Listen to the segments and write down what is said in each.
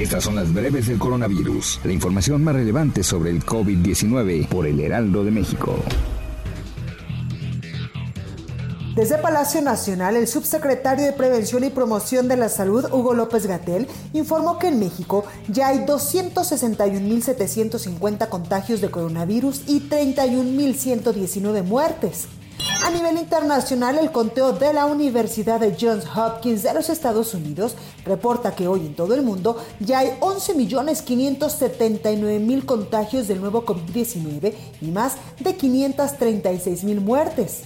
Estas son las breves del coronavirus, la información más relevante sobre el COVID-19 por el Heraldo de México. Desde Palacio Nacional, el subsecretario de Prevención y Promoción de la Salud, Hugo López Gatel, informó que en México ya hay 261.750 contagios de coronavirus y 31.119 muertes. A nivel internacional, el conteo de la Universidad de Johns Hopkins de los Estados Unidos reporta que hoy en todo el mundo ya hay 11.579.000 contagios del nuevo COVID-19 y más de 536.000 muertes.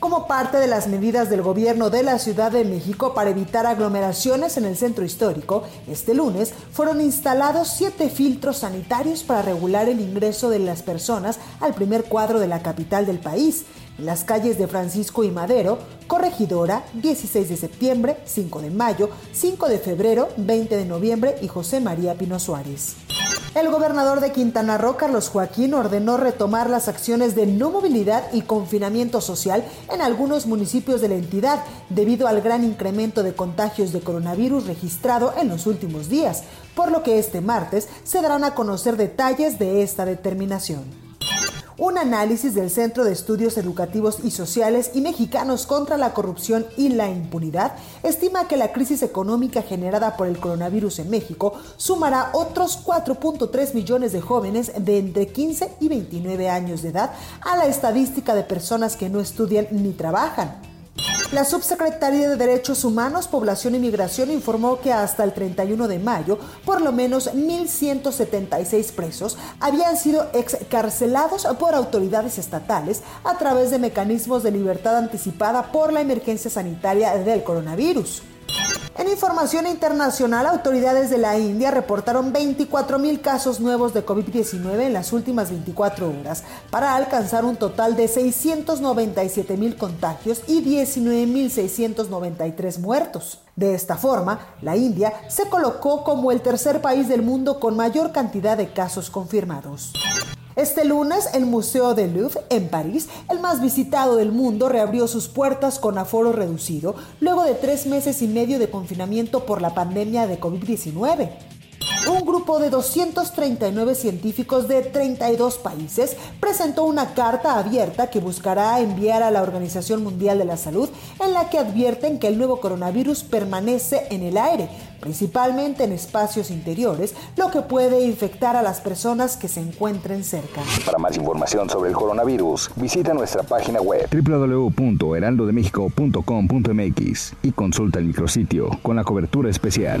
Como parte de las medidas del gobierno de la Ciudad de México para evitar aglomeraciones en el centro histórico, este lunes fueron instalados siete filtros sanitarios para regular el ingreso de las personas al primer cuadro de la capital del país, las calles de Francisco y Madero, Corregidora, 16 de septiembre, 5 de mayo, 5 de febrero, 20 de noviembre y José María Pino Suárez. El gobernador de Quintana Roo, Carlos Joaquín, ordenó retomar las acciones de no movilidad y confinamiento social en algunos municipios de la entidad debido al gran incremento de contagios de coronavirus registrado en los últimos días, por lo que este martes se darán a conocer detalles de esta determinación. Un análisis del Centro de Estudios Educativos y Sociales y Mexicanos contra la Corrupción y la Impunidad estima que la crisis económica generada por el coronavirus en México sumará otros 4.3 millones de jóvenes de entre 15 y 29 años de edad a la estadística de personas que no estudian ni trabajan. La subsecretaría de Derechos Humanos, Población y Migración informó que hasta el 31 de mayo, por lo menos 1.176 presos habían sido excarcelados por autoridades estatales a través de mecanismos de libertad anticipada por la emergencia sanitaria del coronavirus. Información internacional, autoridades de la India reportaron 24 mil casos nuevos de COVID-19 en las últimas 24 horas, para alcanzar un total de 697 mil contagios y 19 mil 693 muertos. De esta forma, la India se colocó como el tercer país del mundo con mayor cantidad de casos confirmados. Este lunes, el Museo del Louvre, en París, el más visitado del mundo, reabrió sus puertas con aforo reducido luego de tres meses y medio de confinamiento por la pandemia de COVID-19 un grupo de 239 científicos de 32 países presentó una carta abierta que buscará enviar a la Organización Mundial de la Salud en la que advierten que el nuevo coronavirus permanece en el aire, principalmente en espacios interiores, lo que puede infectar a las personas que se encuentren cerca. Para más información sobre el coronavirus, visita nuestra página web www.heraldodemexico.com.mx y consulta el micrositio con la cobertura especial.